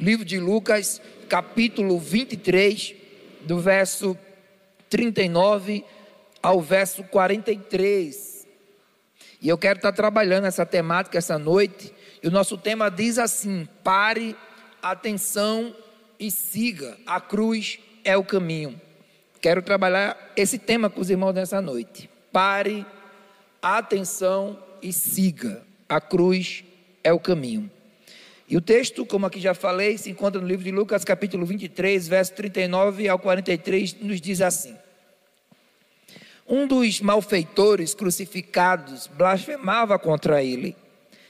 livro de Lucas, capítulo 23, do verso 39 ao verso 43. E eu quero estar trabalhando essa temática essa noite. E o nosso tema diz assim: pare, atenção e siga. A cruz é o caminho. Quero trabalhar esse tema com os irmãos nessa noite. Pare, atenção e siga. A cruz é o caminho. E o texto, como aqui já falei, se encontra no livro de Lucas, capítulo 23, verso 39 ao 43, nos diz assim: Um dos malfeitores crucificados blasfemava contra ele,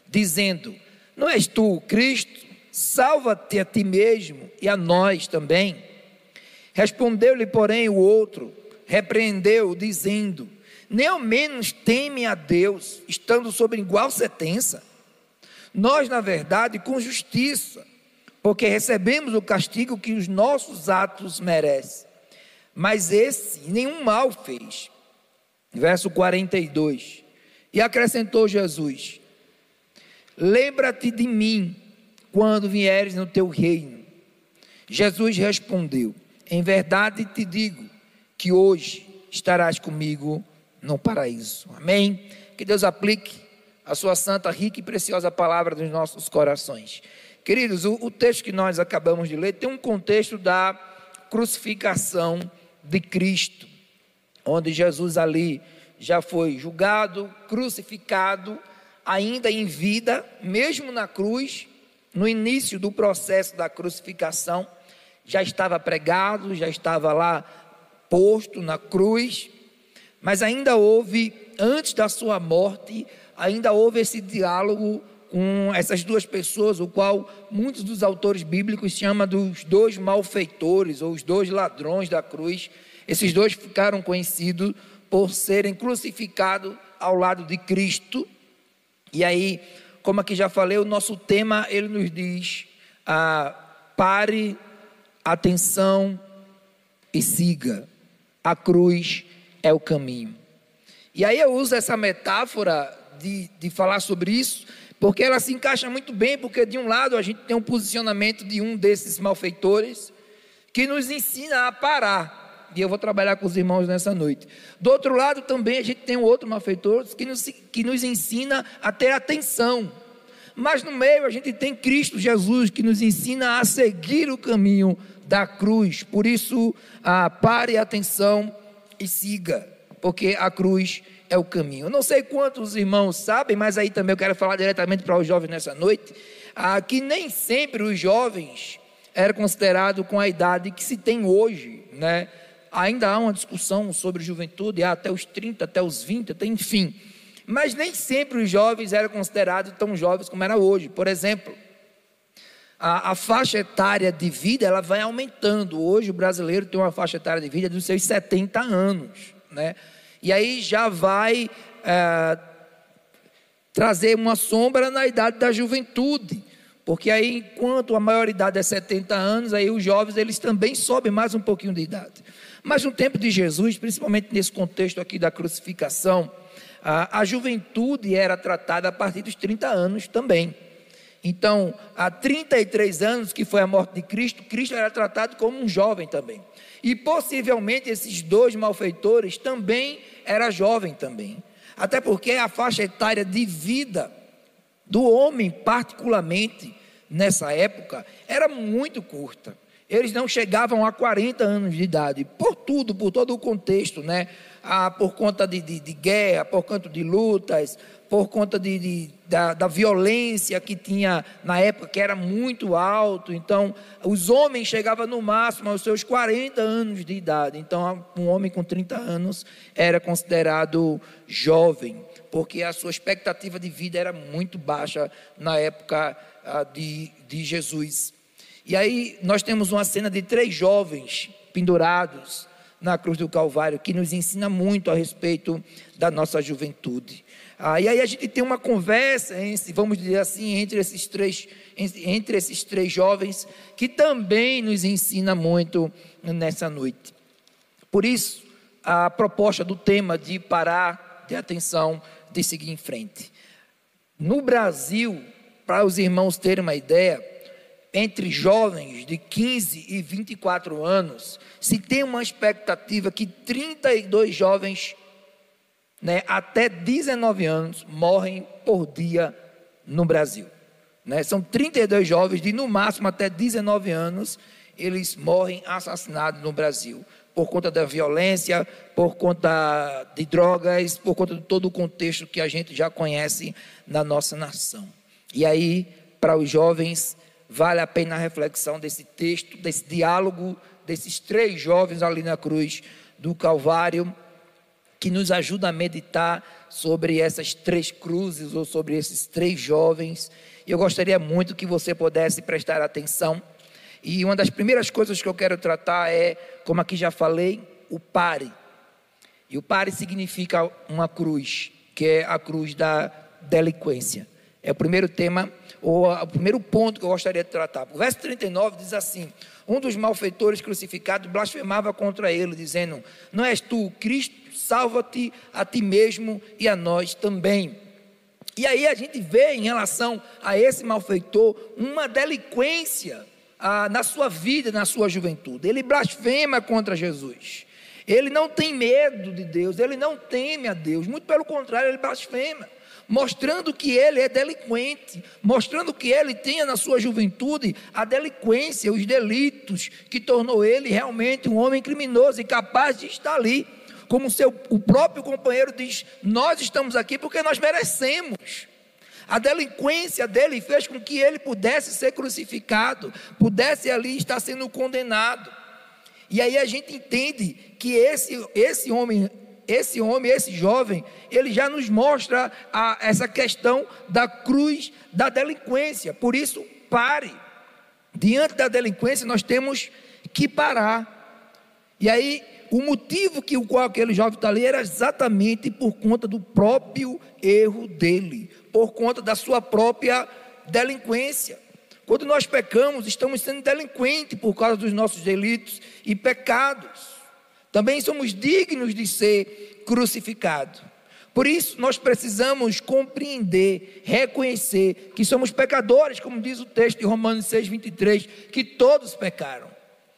dizendo: Não és tu o Cristo? Salva-te a ti mesmo e a nós também. Respondeu-lhe, porém, o outro, repreendeu, dizendo: Nem ao menos teme a Deus, estando sob igual sentença. Nós, na verdade, com justiça, porque recebemos o castigo que os nossos atos merecem. Mas esse nenhum mal fez. Verso 42. E acrescentou Jesus: Lembra-te de mim quando vieres no teu reino. Jesus respondeu: Em verdade te digo que hoje estarás comigo no paraíso. Amém? Que Deus aplique a sua santa, rica e preciosa palavra nos nossos corações. Queridos, o, o texto que nós acabamos de ler tem um contexto da crucificação de Cristo, onde Jesus ali já foi julgado, crucificado, ainda em vida, mesmo na cruz, no início do processo da crucificação, já estava pregado, já estava lá posto na cruz, mas ainda houve, antes da sua morte, ainda houve esse diálogo com essas duas pessoas, o qual muitos dos autores bíblicos chamam dos dois malfeitores ou os dois ladrões da cruz. Esses dois ficaram conhecidos por serem crucificados ao lado de Cristo. E aí, como aqui já falei, o nosso tema ele nos diz: ah, pare, atenção e siga. A cruz é o caminho. E aí eu uso essa metáfora de, de falar sobre isso, porque ela se encaixa muito bem, porque de um lado a gente tem um posicionamento de um desses malfeitores, que nos ensina a parar, e eu vou trabalhar com os irmãos nessa noite. Do outro lado também a gente tem um outro malfeitor que nos, que nos ensina a ter atenção. Mas no meio a gente tem Cristo Jesus que nos ensina a seguir o caminho da cruz. Por isso, ah, pare atenção e siga, porque a cruz é o caminho. Eu não sei quantos irmãos sabem, mas aí também eu quero falar diretamente para os jovens nessa noite, ah, que nem sempre os jovens eram considerados com a idade que se tem hoje, né? Ainda há uma discussão sobre juventude, até os 30, até os 20, até enfim. Mas nem sempre os jovens eram considerados tão jovens como era hoje. Por exemplo, a, a, faixa etária de vida ela vai aumentando. Hoje o brasileiro tem uma faixa etária de vida dos seus 70 anos, né? E aí já vai é, trazer uma sombra na idade da juventude. Porque aí, enquanto a maioridade é 70 anos, aí os jovens eles também sobem mais um pouquinho de idade. Mas no tempo de Jesus, principalmente nesse contexto aqui da crucificação, a, a juventude era tratada a partir dos 30 anos também. Então, há 33 anos que foi a morte de Cristo, Cristo era tratado como um jovem também. E possivelmente esses dois malfeitores também era jovem também. Até porque a faixa etária de vida do homem, particularmente nessa época, era muito curta. Eles não chegavam a 40 anos de idade, por tudo, por todo o contexto, né? Ah, por conta de, de, de guerra, por conta de lutas, por conta de, de da, da, violência que tinha na época, que era muito alto. Então, os homens chegavam no máximo aos seus 40 anos de idade. Então, um homem com 30 anos era considerado jovem, porque a sua expectativa de vida era muito baixa na época ah, de, de Jesus. E aí, nós temos uma cena de três jovens pendurados na cruz do Calvário, que nos ensina muito a respeito da nossa juventude. Ah, e aí a gente tem uma conversa, vamos dizer assim, entre esses três, entre esses três jovens, que também nos ensina muito nessa noite. Por isso, a proposta do tema de parar, de atenção, de seguir em frente. No Brasil, para os irmãos terem uma ideia, entre jovens de 15 e 24 anos, se tem uma expectativa que 32 jovens né, até 19 anos morrem por dia no Brasil. Né? São 32 jovens de no máximo até 19 anos, eles morrem assassinados no Brasil por conta da violência, por conta de drogas, por conta de todo o contexto que a gente já conhece na nossa nação. E aí, para os jovens, vale a pena a reflexão desse texto, desse diálogo desses três jovens ali na cruz do Calvário, que nos ajuda a meditar sobre essas três cruzes ou sobre esses três jovens. Eu gostaria muito que você pudesse prestar atenção. E uma das primeiras coisas que eu quero tratar é, como aqui já falei, o pare. E o pare significa uma cruz, que é a cruz da delinquência. É o primeiro tema, ou o primeiro ponto que eu gostaria de tratar. O verso 39 diz assim: Um dos malfeitores crucificados blasfemava contra ele, dizendo: Não és tu o Cristo? Salva-te a ti mesmo e a nós também. E aí a gente vê em relação a esse malfeitor uma delinquência ah, na sua vida, na sua juventude. Ele blasfema contra Jesus. Ele não tem medo de Deus, ele não teme a Deus, muito pelo contrário, ele blasfema mostrando que ele é delinquente, mostrando que ele tinha na sua juventude a delinquência, os delitos que tornou ele realmente um homem criminoso e capaz de estar ali. Como seu, o próprio companheiro diz: Nós estamos aqui porque nós merecemos. A delinquência dele fez com que ele pudesse ser crucificado, pudesse ali estar sendo condenado. E aí a gente entende que esse, esse homem esse homem, esse jovem, ele já nos mostra a, essa questão da cruz da delinquência. Por isso, pare. Diante da delinquência, nós temos que parar. E aí, o motivo que o qual aquele jovem está ali era exatamente por conta do próprio erro dele, por conta da sua própria delinquência. Quando nós pecamos, estamos sendo delinquentes por causa dos nossos delitos e pecados também somos dignos de ser crucificados. Por isso, nós precisamos compreender, reconhecer que somos pecadores, como diz o texto de Romanos 6, 23, que todos pecaram.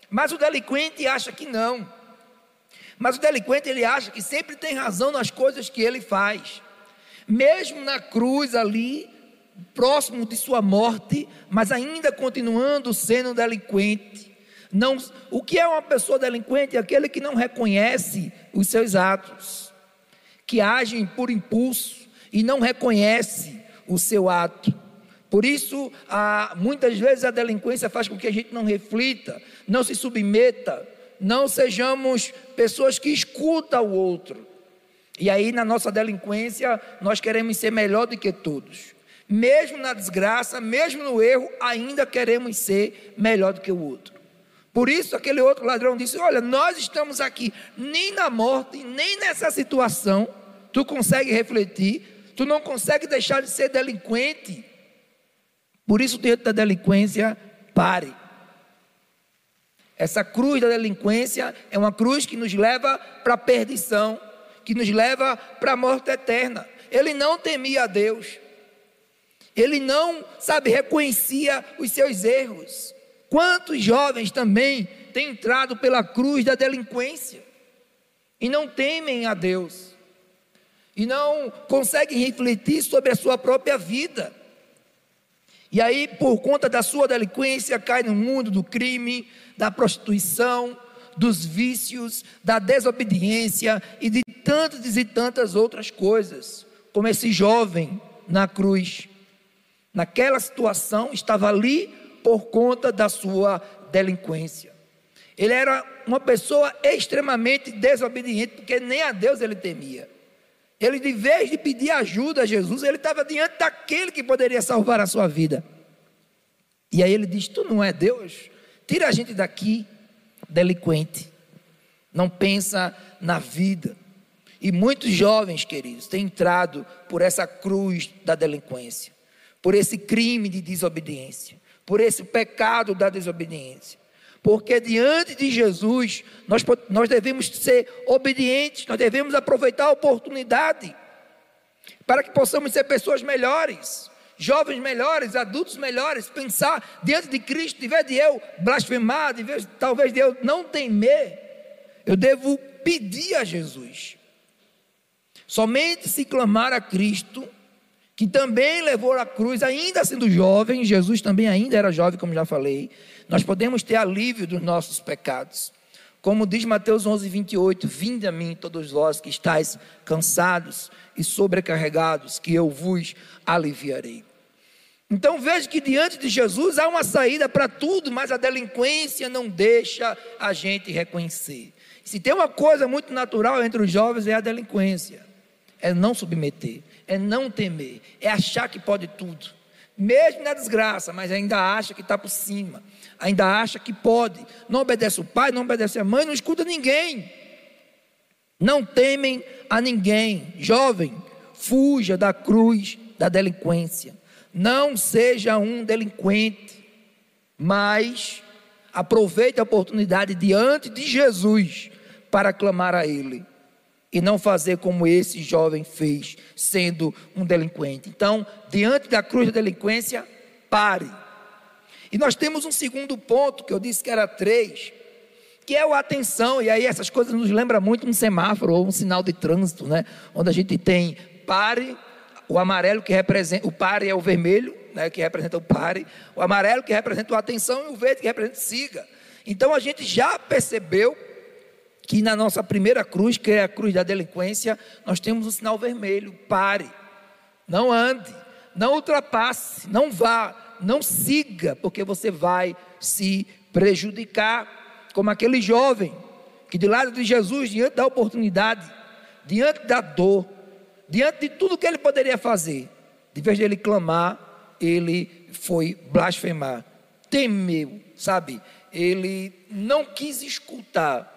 Mas o delinquente acha que não. Mas o delinquente ele acha que sempre tem razão nas coisas que ele faz. Mesmo na cruz ali, próximo de sua morte, mas ainda continuando sendo delinquente. Não, o que é uma pessoa delinquente? É aquele que não reconhece os seus atos, que agem por impulso e não reconhece o seu ato. Por isso, a, muitas vezes a delinquência faz com que a gente não reflita, não se submeta, não sejamos pessoas que escutam o outro. E aí, na nossa delinquência, nós queremos ser melhor do que todos. Mesmo na desgraça, mesmo no erro, ainda queremos ser melhor do que o outro. Por isso, aquele outro ladrão disse: Olha, nós estamos aqui, nem na morte, nem nessa situação, tu consegue refletir, tu não consegue deixar de ser delinquente. Por isso, dentro da delinquência, pare. Essa cruz da delinquência é uma cruz que nos leva para a perdição, que nos leva para a morte eterna. Ele não temia a Deus, ele não, sabe, reconhecia os seus erros. Quantos jovens também têm entrado pela cruz da delinquência e não temem a Deus, e não conseguem refletir sobre a sua própria vida. E aí, por conta da sua delinquência, cai no mundo do crime, da prostituição, dos vícios, da desobediência e de tantas e tantas outras coisas, como esse jovem na cruz. Naquela situação, estava ali por conta da sua delinquência. Ele era uma pessoa extremamente desobediente, porque nem a Deus ele temia. Ele, de vez de pedir ajuda a Jesus, ele estava diante daquele que poderia salvar a sua vida. E aí ele diz: Tu não é Deus? Tira a gente daqui, delinquente. Não pensa na vida. E muitos jovens, queridos, têm entrado por essa cruz da delinquência, por esse crime de desobediência por esse pecado da desobediência. Porque diante de Jesus, nós, nós devemos ser obedientes, nós devemos aproveitar a oportunidade para que possamos ser pessoas melhores. jovens melhores, adultos melhores, pensar diante de Cristo, em vez de eu blasfemar, de vez, talvez de eu não temer, eu devo pedir a Jesus. Somente se clamar a Cristo, que também levou a cruz, ainda sendo jovem, Jesus também ainda era jovem, como já falei, nós podemos ter alívio dos nossos pecados. Como diz Mateus 11, 28, vinde a mim todos vós que estáis cansados e sobrecarregados, que eu vos aliviarei. Então veja que diante de Jesus há uma saída para tudo, mas a delinquência não deixa a gente reconhecer. Se tem uma coisa muito natural entre os jovens é a delinquência, é não submeter, é não temer, é achar que pode tudo, mesmo na desgraça, mas ainda acha que está por cima ainda acha que pode, não obedece o pai, não obedece a mãe, não escuta ninguém, não temem a ninguém. Jovem, fuja da cruz da delinquência, não seja um delinquente, mas aproveite a oportunidade diante de Jesus para clamar a Ele e não fazer como esse jovem fez, sendo um delinquente. Então, diante da cruz da delinquência, pare e nós temos um segundo ponto, que eu disse que era três, que é o atenção, e aí essas coisas nos lembram muito um semáforo ou um sinal de trânsito, né? Onde a gente tem pare, o amarelo que representa, o pare é o vermelho, né, que representa o pare, o amarelo que representa a atenção e o verde que representa siga. Então a gente já percebeu que na nossa primeira cruz, que é a cruz da delinquência, nós temos um sinal vermelho, pare, não ande, não ultrapasse, não vá, não siga, porque você vai se prejudicar, como aquele jovem que de lado de Jesus, diante da oportunidade, diante da dor, diante de tudo que ele poderia fazer, de vez de ele clamar, ele foi blasfemar, temeu, sabe? Ele não quis escutar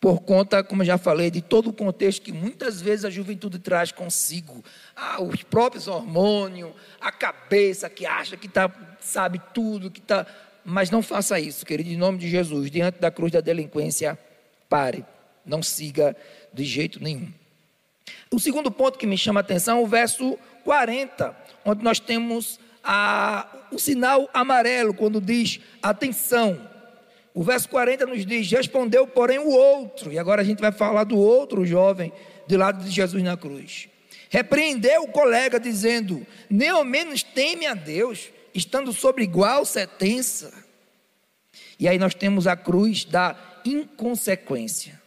por conta, como já falei, de todo o contexto que muitas vezes a juventude traz consigo. Ah, os próprios hormônios, a cabeça que acha que tá, sabe tudo, que está. Mas não faça isso, querido, em nome de Jesus. Diante da cruz da delinquência, pare. Não siga de jeito nenhum. O segundo ponto que me chama a atenção é o verso 40, onde nós temos a, o sinal amarelo, quando diz atenção. O verso 40 nos diz: Respondeu, porém, o outro, e agora a gente vai falar do outro jovem do lado de Jesus na cruz. Repreendeu o colega, dizendo: Nem ao menos teme a Deus, estando sobre igual sentença. E aí nós temos a cruz da inconsequência.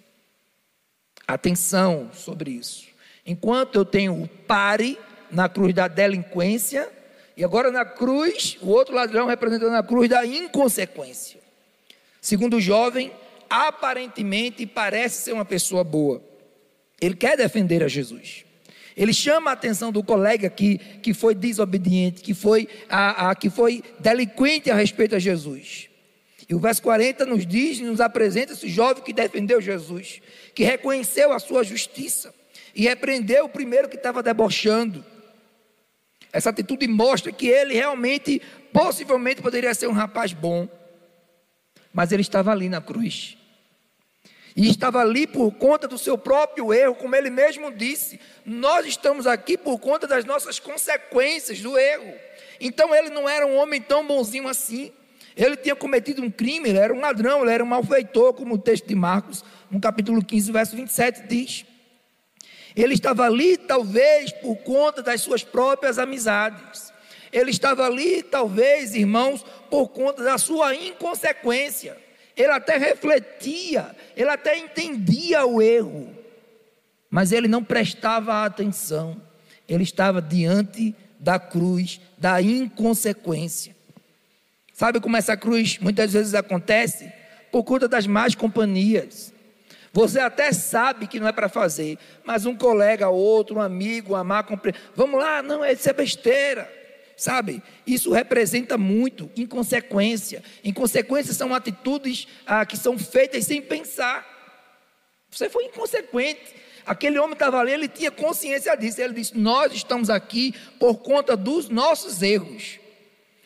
Atenção sobre isso. Enquanto eu tenho o pare na cruz da delinquência, e agora na cruz, o outro ladrão representando a cruz da inconsequência. Segundo o jovem, aparentemente parece ser uma pessoa boa. Ele quer defender a Jesus. Ele chama a atenção do colega que, que foi desobediente, que foi, a, a, que foi delinquente a respeito a Jesus. E o verso 40 nos diz, nos apresenta esse jovem que defendeu Jesus, que reconheceu a sua justiça e repreendeu o primeiro que estava debochando. Essa atitude mostra que ele realmente, possivelmente, poderia ser um rapaz bom mas ele estava ali na cruz. E estava ali por conta do seu próprio erro, como ele mesmo disse. Nós estamos aqui por conta das nossas consequências do erro. Então ele não era um homem tão bonzinho assim. Ele tinha cometido um crime, ele era um ladrão, ele era um malfeitor, como o texto de Marcos, no capítulo 15, verso 27 diz. Ele estava ali, talvez, por conta das suas próprias amizades. Ele estava ali, talvez, irmãos, por conta da sua inconsequência. Ele até refletia, ele até entendia o erro, mas ele não prestava atenção. Ele estava diante da cruz da inconsequência. Sabe como essa cruz muitas vezes acontece? Por conta das más companhias. Você até sabe que não é para fazer, mas um colega, outro, um amigo, uma má compreensão. Vamos lá, não, isso é besteira. Sabe? Isso representa muito inconsequência. Inconsequências são atitudes ah, que são feitas sem pensar. Você foi inconsequente. Aquele homem estava ali, ele tinha consciência disso. Ele disse: Nós estamos aqui por conta dos nossos erros.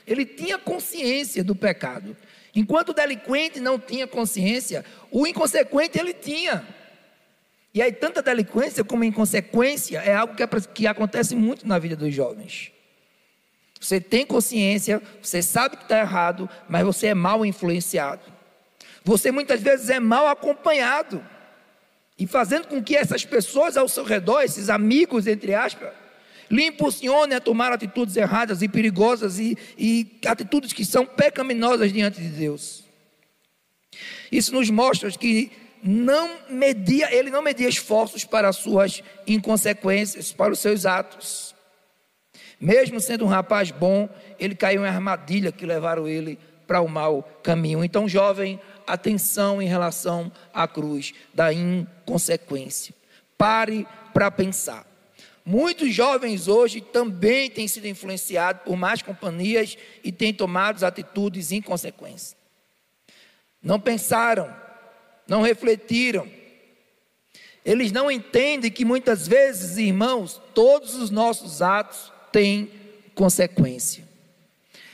Ele tinha consciência do pecado. Enquanto o delinquente não tinha consciência, o inconsequente ele tinha. E aí, tanta delinquência como inconsequência é algo que, é, que acontece muito na vida dos jovens. Você tem consciência, você sabe que está errado, mas você é mal influenciado. Você muitas vezes é mal acompanhado. E fazendo com que essas pessoas ao seu redor, esses amigos, entre aspas, lhe impulsionem a tomar atitudes erradas e perigosas e, e atitudes que são pecaminosas diante de Deus. Isso nos mostra que não media, ele não media esforços para as suas inconsequências, para os seus atos. Mesmo sendo um rapaz bom, ele caiu em armadilha que levaram ele para o mau caminho. Então, jovem, atenção em relação à cruz da inconsequência. Pare para pensar. Muitos jovens hoje também têm sido influenciados por más companhias e têm tomado atitudes inconsequentes. Não pensaram, não refletiram. Eles não entendem que muitas vezes, irmãos, todos os nossos atos têm consequência.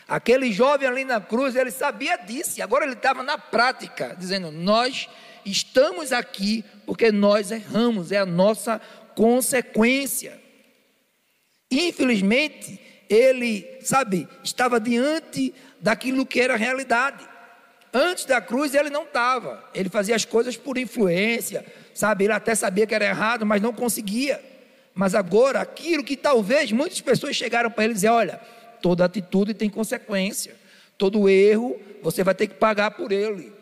Aquele jovem ali na cruz, ele sabia disso, agora ele estava na prática, dizendo: Nós estamos aqui porque nós erramos, é a nossa consequência. Infelizmente, ele, sabe, estava diante daquilo que era realidade. Antes da cruz ele não estava, ele fazia as coisas por influência, sabe, ele até sabia que era errado, mas não conseguia. Mas agora, aquilo que talvez muitas pessoas chegaram para ele dizer: olha, toda atitude tem consequência. Todo erro você vai ter que pagar por ele.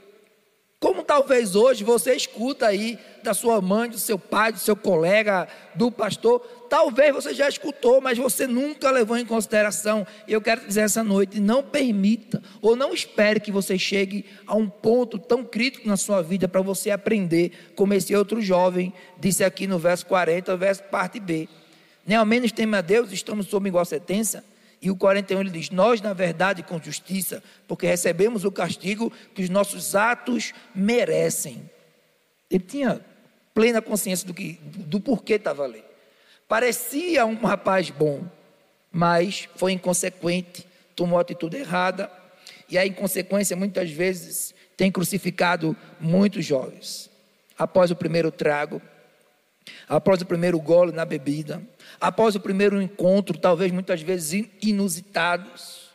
Talvez hoje você escuta aí da sua mãe, do seu pai, do seu colega, do pastor, talvez você já escutou, mas você nunca levou em consideração. E eu quero dizer essa noite: não permita ou não espere que você chegue a um ponto tão crítico na sua vida para você aprender, como esse outro jovem disse aqui no verso 40, verso parte B. Nem ao menos teme a Deus, estamos sob igual sentença. E o 41 ele diz: Nós, na verdade, com justiça, porque recebemos o castigo que os nossos atos merecem. Ele tinha plena consciência do, que, do porquê estava ali. Parecia um rapaz bom, mas foi inconsequente, tomou atitude errada, e a inconsequência muitas vezes tem crucificado muitos jovens. Após o primeiro trago, após o primeiro gole na bebida, após o primeiro encontro, talvez muitas vezes inusitados,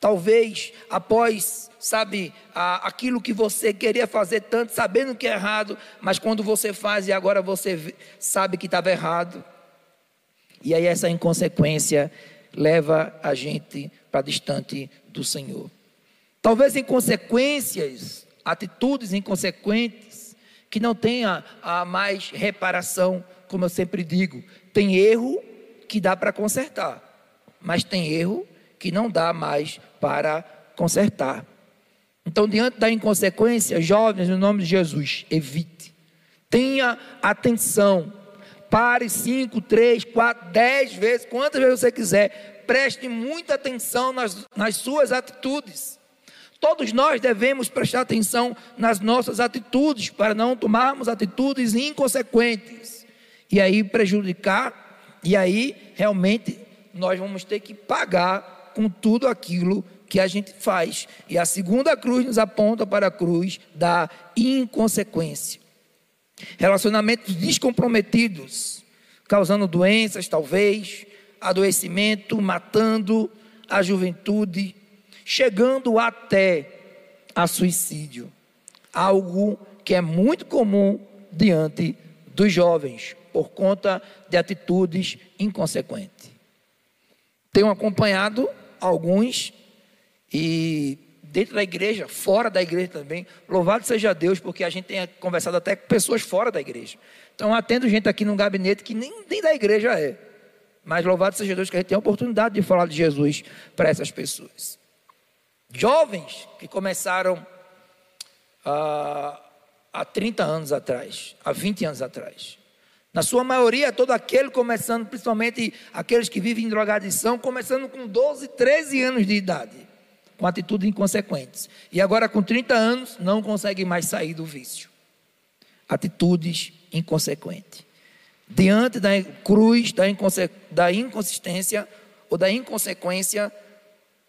talvez após, sabe, aquilo que você queria fazer tanto, sabendo que é errado, mas quando você faz e agora você sabe que estava errado, e aí essa inconsequência leva a gente para distante do Senhor. Talvez inconsequências, atitudes inconsequentes, que não tenha a mais reparação, como eu sempre digo, tem erro que dá para consertar, mas tem erro que não dá mais para consertar. Então, diante da inconsequência, jovens, no nome de Jesus, evite. Tenha atenção. Pare cinco, três, quatro, dez vezes, quantas vezes você quiser. Preste muita atenção nas, nas suas atitudes. Todos nós devemos prestar atenção nas nossas atitudes, para não tomarmos atitudes inconsequentes e aí prejudicar e aí, realmente, nós vamos ter que pagar com tudo aquilo que a gente faz. E a segunda cruz nos aponta para a cruz da inconsequência. Relacionamentos descomprometidos, causando doenças, talvez, adoecimento, matando a juventude, chegando até a suicídio. Algo que é muito comum diante dos jovens por conta de atitudes inconsequentes. Tenho acompanhado alguns e dentro da igreja, fora da igreja também. Louvado seja Deus, porque a gente tem conversado até com pessoas fora da igreja. Então, atendo gente aqui no gabinete que nem, nem da igreja é. Mas louvado seja Deus que a gente tem a oportunidade de falar de Jesus para essas pessoas. Jovens que começaram ah, há 30 anos atrás, há 20 anos atrás. Na sua maioria, todo aquele começando, principalmente aqueles que vivem em drogadição, começando com 12, 13 anos de idade, com atitudes inconsequentes. E agora, com 30 anos, não consegue mais sair do vício. Atitudes inconsequentes. Diante da cruz da, da inconsistência ou da inconsequência,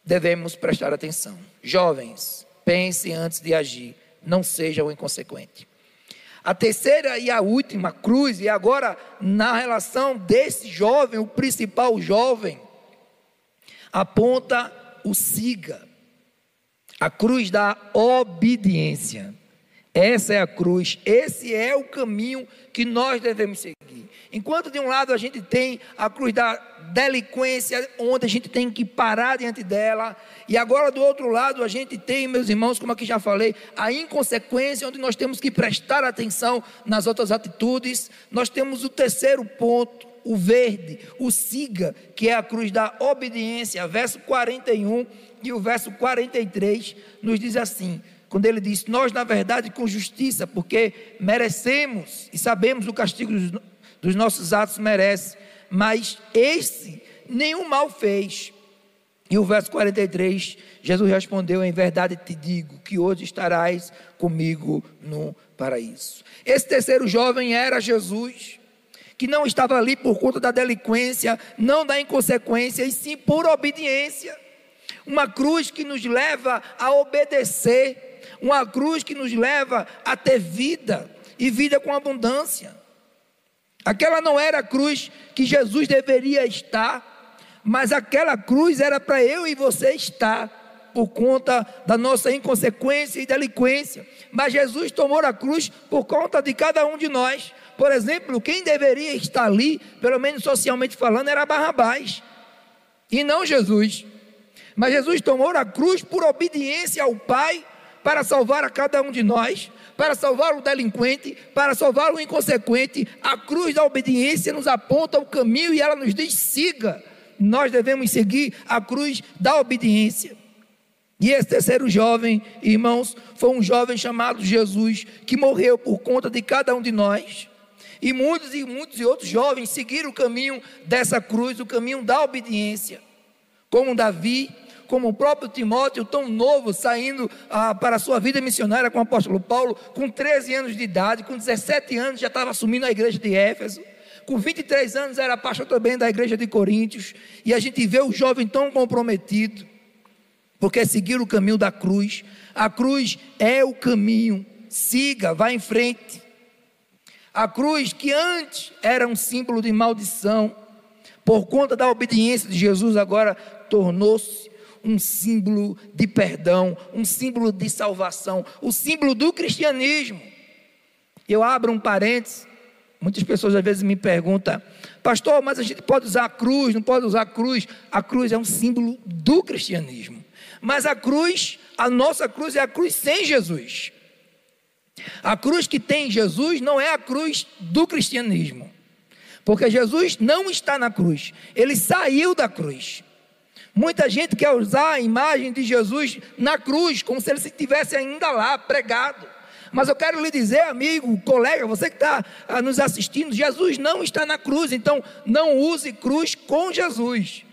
devemos prestar atenção. Jovens, pense antes de agir, não seja o inconsequente. A terceira e a última cruz, e agora na relação desse jovem, o principal jovem, aponta o siga, a cruz da obediência. Essa é a cruz, esse é o caminho que nós devemos seguir. Enquanto de um lado a gente tem a cruz da delinquência, onde a gente tem que parar diante dela, e agora do outro lado a gente tem, meus irmãos, como aqui já falei, a inconsequência, onde nós temos que prestar atenção nas outras atitudes. Nós temos o terceiro ponto, o verde, o siga, que é a cruz da obediência, verso 41 e o verso 43 nos diz assim: quando ele diz, nós na verdade com justiça, porque merecemos e sabemos o castigo dos, dos nossos atos merece, mas esse nenhum mal fez. E o verso 43, Jesus respondeu: Em verdade te digo que hoje estarás comigo no paraíso. Esse terceiro jovem era Jesus que não estava ali por conta da delinquência, não da inconsequência, e sim por obediência. Uma cruz que nos leva a obedecer, uma cruz que nos leva a ter vida e vida com abundância. Aquela não era a cruz que Jesus deveria estar, mas aquela cruz era para eu e você estar por conta da nossa inconsequência e delinquência. Mas Jesus tomou a cruz por conta de cada um de nós. Por exemplo, quem deveria estar ali, pelo menos socialmente falando, era Barrabás, e não Jesus. Mas Jesus tomou a cruz por obediência ao Pai para salvar a cada um de nós, para salvar o delinquente, para salvar o inconsequente. A cruz da obediência nos aponta o caminho e ela nos diz: siga. Nós devemos seguir a cruz da obediência. E esse terceiro jovem, irmãos, foi um jovem chamado Jesus, que morreu por conta de cada um de nós. E muitos e muitos e outros jovens seguiram o caminho dessa cruz, o caminho da obediência. Como Davi, como o próprio Timóteo, tão novo, saindo ah, para a sua vida missionária com o apóstolo Paulo, com 13 anos de idade, com 17 anos já estava assumindo a igreja de Éfeso. Com 23 anos era pastor também da igreja de Coríntios. E a gente vê o jovem tão comprometido, porque seguir o caminho da cruz. A cruz é o caminho. Siga, vá em frente. A cruz, que antes era um símbolo de maldição, por conta da obediência de Jesus, agora tornou-se um símbolo de perdão, um símbolo de salvação, o símbolo do cristianismo. Eu abro um parênteses. Muitas pessoas às vezes me perguntam, pastor, mas a gente pode usar a cruz, não pode usar a cruz? A cruz é um símbolo do cristianismo. Mas a cruz, a nossa cruz é a cruz sem Jesus. A cruz que tem Jesus não é a cruz do cristianismo. Porque Jesus não está na cruz, ele saiu da cruz. Muita gente quer usar a imagem de Jesus na cruz, como se ele estivesse ainda lá, pregado. Mas eu quero lhe dizer, amigo, colega, você que está ah, nos assistindo, Jesus não está na cruz, então não use cruz com Jesus.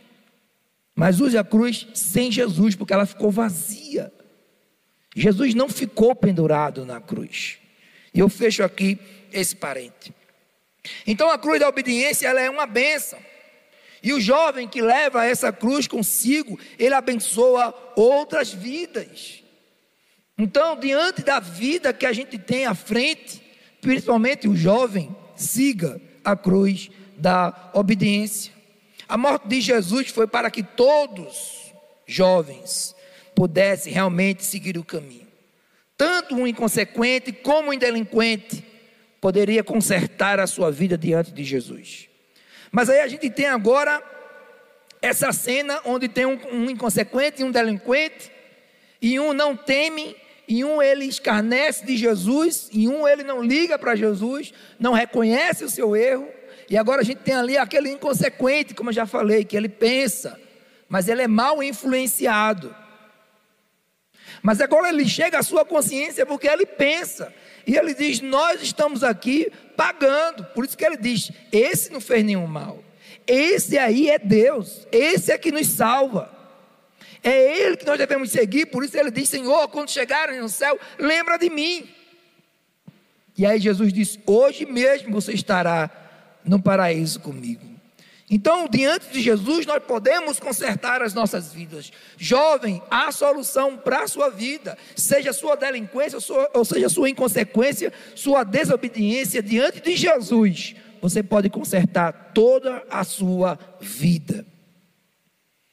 Mas use a cruz sem Jesus, porque ela ficou vazia. Jesus não ficou pendurado na cruz. E eu fecho aqui esse parente. Então a cruz da obediência ela é uma bênção. E o jovem que leva essa cruz consigo, ele abençoa outras vidas. Então, diante da vida que a gente tem à frente, principalmente o jovem, siga a cruz da obediência. A morte de Jesus foi para que todos, jovens, pudesse realmente seguir o caminho. Tanto um inconsequente como um delinquente poderia consertar a sua vida diante de Jesus. Mas aí a gente tem agora essa cena onde tem um, um inconsequente e um delinquente, e um não teme, e um ele escarnece de Jesus, e um ele não liga para Jesus, não reconhece o seu erro, e agora a gente tem ali aquele inconsequente, como eu já falei, que ele pensa, mas ele é mal influenciado. Mas agora ele chega à sua consciência porque ele pensa. E ele diz: Nós estamos aqui pagando. Por isso que ele diz: Esse não fez nenhum mal. Esse aí é Deus. Esse é que nos salva. É Ele que nós devemos seguir. Por isso ele diz: Senhor, quando chegarem no céu, lembra de mim. E aí Jesus diz: Hoje mesmo você estará no paraíso comigo. Então, diante de Jesus, nós podemos consertar as nossas vidas. Jovem, há solução para a sua vida, seja sua delinquência, ou seja sua inconsequência, sua desobediência, diante de Jesus, você pode consertar toda a sua vida.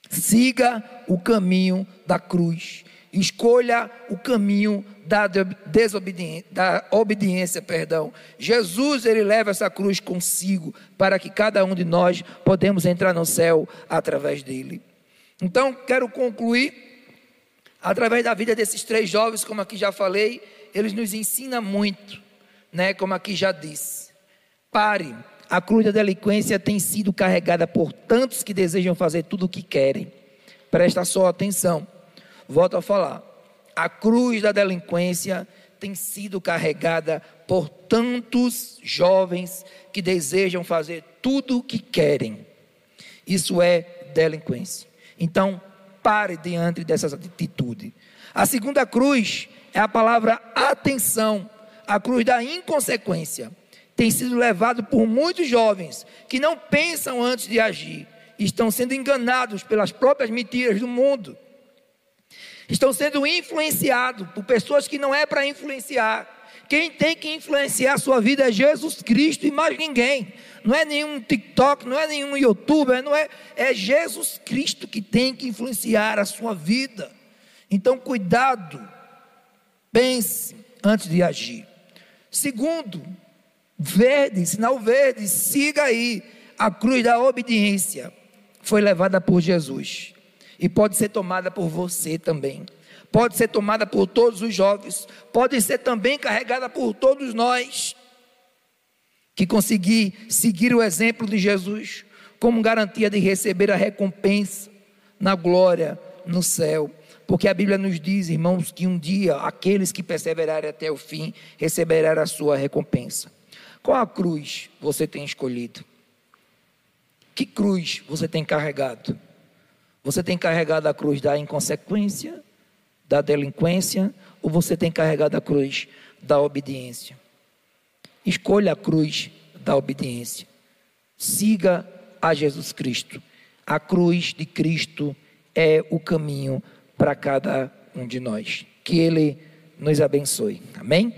Siga o caminho da cruz. Escolha o caminho da desobediência, da obediência, perdão. Jesus ele leva essa cruz consigo para que cada um de nós podemos entrar no céu através dele. Então, quero concluir através da vida desses três jovens, como aqui já falei, eles nos ensinam muito, né, como aqui já disse. Pare, a cruz da delinquência tem sido carregada por tantos que desejam fazer tudo o que querem. Presta só atenção. Volto a falar. A cruz da delinquência tem sido carregada por tantos jovens que desejam fazer tudo o que querem. Isso é delinquência. Então, pare diante dessas atitudes. A segunda cruz é a palavra atenção, a cruz da inconsequência tem sido levado por muitos jovens que não pensam antes de agir, estão sendo enganados pelas próprias mentiras do mundo, estão sendo influenciados por pessoas que não é para influenciar. Quem tem que influenciar a sua vida é Jesus Cristo e mais ninguém. Não é nenhum TikTok, não é nenhum youtuber, não é, é Jesus Cristo que tem que influenciar a sua vida. Então, cuidado, pense antes de agir. Segundo, verde, sinal verde, siga aí. A cruz da obediência foi levada por Jesus e pode ser tomada por você também. Pode ser tomada por todos os jovens, pode ser também carregada por todos nós que conseguir seguir o exemplo de Jesus como garantia de receber a recompensa na glória no céu. Porque a Bíblia nos diz, irmãos, que um dia aqueles que perseverarem até o fim receberão a sua recompensa. Qual a cruz você tem escolhido? Que cruz você tem carregado? Você tem carregado a cruz da inconsequência, da delinquência, ou você tem carregado a cruz da obediência? Escolha a cruz da obediência. Siga a Jesus Cristo. A cruz de Cristo é o caminho para cada um de nós. Que Ele nos abençoe. Amém?